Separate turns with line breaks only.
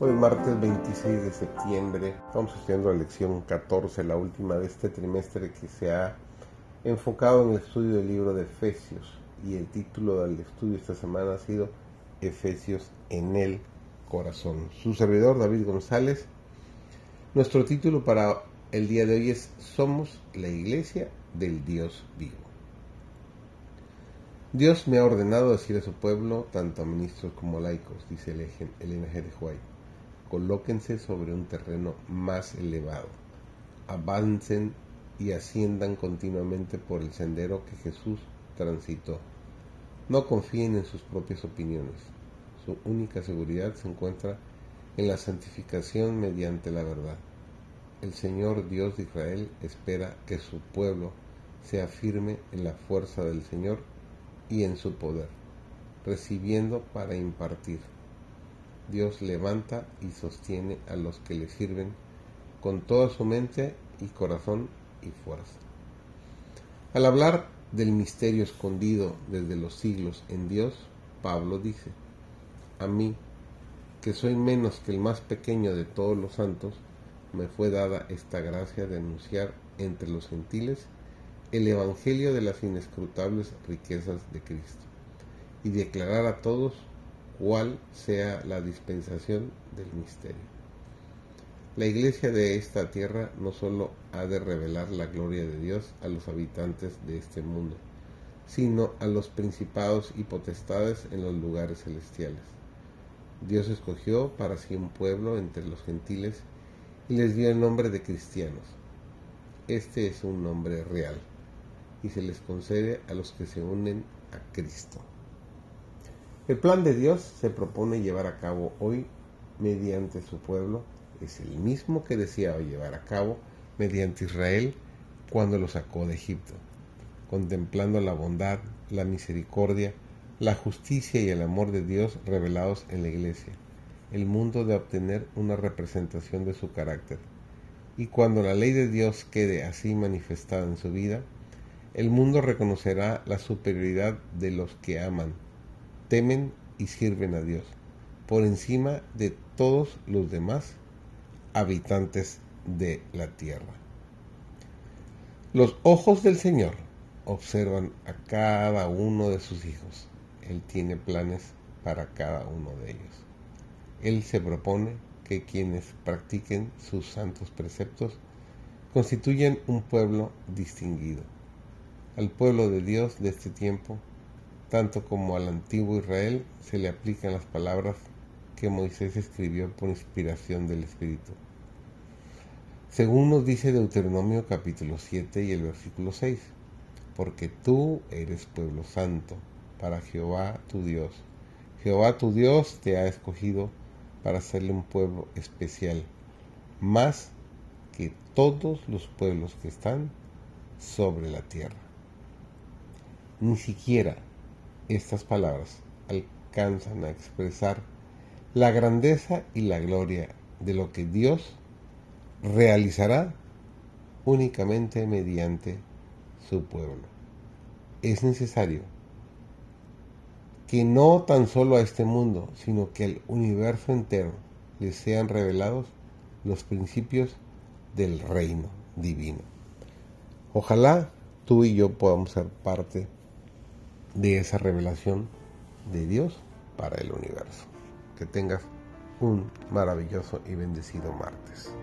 Hoy es martes 26 de septiembre. Estamos estudiando la lección 14, la última de este trimestre que se ha enfocado en el estudio del libro de Efesios. Y el título del estudio esta semana ha sido Efesios en el corazón. Su servidor David González. Nuestro título para el día de hoy es Somos la iglesia del Dios vivo. Dios me ha ordenado decir a su pueblo, tanto a ministros como a laicos, dice el, el de White colóquense sobre un terreno más elevado, avancen y asciendan continuamente por el sendero que Jesús transitó. No confíen en sus propias opiniones. Su única seguridad se encuentra en la santificación mediante la verdad. El Señor Dios de Israel espera que su pueblo sea firme en la fuerza del Señor y en su poder, recibiendo para impartir Dios levanta y sostiene a los que le sirven con toda su mente y corazón y fuerza. Al hablar del misterio escondido desde los siglos en Dios, Pablo dice, a mí, que soy menos que el más pequeño de todos los santos, me fue dada esta gracia de anunciar entre los gentiles el Evangelio de las inescrutables riquezas de Cristo y declarar a todos cuál sea la dispensación del misterio. La iglesia de esta tierra no sólo ha de revelar la gloria de Dios a los habitantes de este mundo, sino a los principados y potestades en los lugares celestiales. Dios escogió para sí un pueblo entre los gentiles y les dio el nombre de cristianos. Este es un nombre real y se les concede a los que se unen a Cristo. El plan de Dios se propone llevar a cabo hoy mediante su pueblo. Es el mismo que deseaba llevar a cabo mediante Israel cuando lo sacó de Egipto, contemplando la bondad, la misericordia, la justicia y el amor de Dios revelados en la iglesia. El mundo de obtener una representación de su carácter. Y cuando la ley de Dios quede así manifestada en su vida, el mundo reconocerá la superioridad de los que aman temen y sirven a Dios por encima de todos los demás habitantes de la tierra. Los ojos del Señor observan a cada uno de sus hijos. Él tiene planes para cada uno de ellos. Él se propone que quienes practiquen sus santos preceptos constituyen un pueblo distinguido. Al pueblo de Dios de este tiempo tanto como al antiguo Israel se le aplican las palabras que Moisés escribió por inspiración del Espíritu. Según nos dice Deuteronomio capítulo 7 y el versículo 6, porque tú eres pueblo santo para Jehová tu Dios. Jehová tu Dios te ha escogido para hacerle un pueblo especial, más que todos los pueblos que están sobre la tierra. Ni siquiera estas palabras alcanzan a expresar la grandeza y la gloria de lo que Dios realizará únicamente mediante su pueblo. Es necesario que no tan solo a este mundo, sino que al universo entero le sean revelados los principios del reino divino. Ojalá tú y yo podamos ser parte de esa revelación de Dios para el universo. Que tengas un maravilloso y bendecido martes.